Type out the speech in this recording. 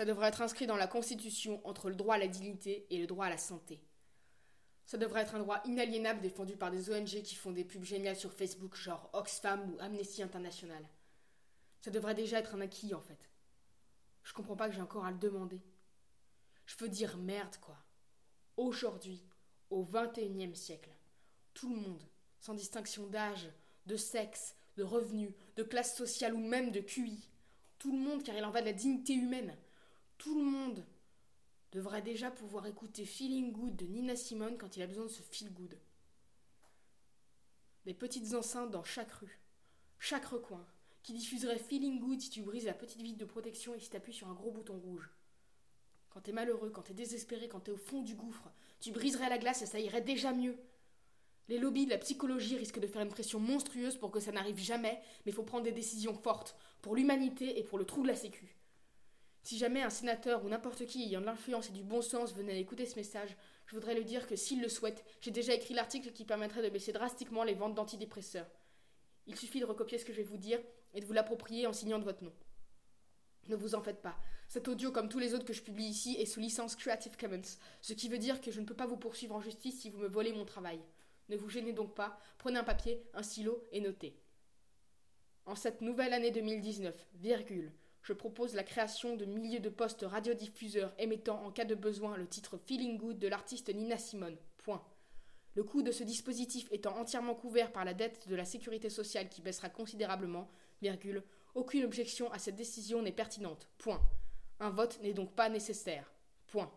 Ça devrait être inscrit dans la Constitution entre le droit à la dignité et le droit à la santé. Ça devrait être un droit inaliénable défendu par des ONG qui font des pubs géniales sur Facebook, genre Oxfam ou Amnesty International. Ça devrait déjà être un acquis, en fait. Je comprends pas que j'ai encore à le demander. Je veux dire merde, quoi. Aujourd'hui, au XXIe siècle, tout le monde, sans distinction d'âge, de sexe, de revenus, de classe sociale ou même de QI, tout le monde, car il en va de la dignité humaine, tout le monde devrait déjà pouvoir écouter Feeling Good de Nina Simone quand il a besoin de se feel good. Des petites enceintes dans chaque rue, chaque recoin, qui diffuseraient Feeling Good si tu brises la petite vitre de protection et si tu appuies sur un gros bouton rouge. Quand t'es malheureux, quand t'es désespéré, quand t'es au fond du gouffre, tu briserais la glace et ça irait déjà mieux. Les lobbies de la psychologie risquent de faire une pression monstrueuse pour que ça n'arrive jamais, mais faut prendre des décisions fortes, pour l'humanité et pour le trou de la sécu. Si jamais un sénateur ou n'importe qui ayant de l'influence et du bon sens venait écouter ce message, je voudrais lui dire que s'il le souhaite, j'ai déjà écrit l'article qui permettrait de baisser drastiquement les ventes d'antidépresseurs. Il suffit de recopier ce que je vais vous dire et de vous l'approprier en signant de votre nom. Ne vous en faites pas. Cet audio, comme tous les autres que je publie ici, est sous licence Creative Commons, ce qui veut dire que je ne peux pas vous poursuivre en justice si vous me volez mon travail. Ne vous gênez donc pas, prenez un papier, un stylo et notez. En cette nouvelle année 2019, virgule, je propose la création de milliers de postes radiodiffuseurs émettant en cas de besoin le titre Feeling Good de l'artiste Nina Simone. Point. Le coût de ce dispositif étant entièrement couvert par la dette de la sécurité sociale qui baissera considérablement, virgule, aucune objection à cette décision n'est pertinente. Point. Un vote n'est donc pas nécessaire. Point.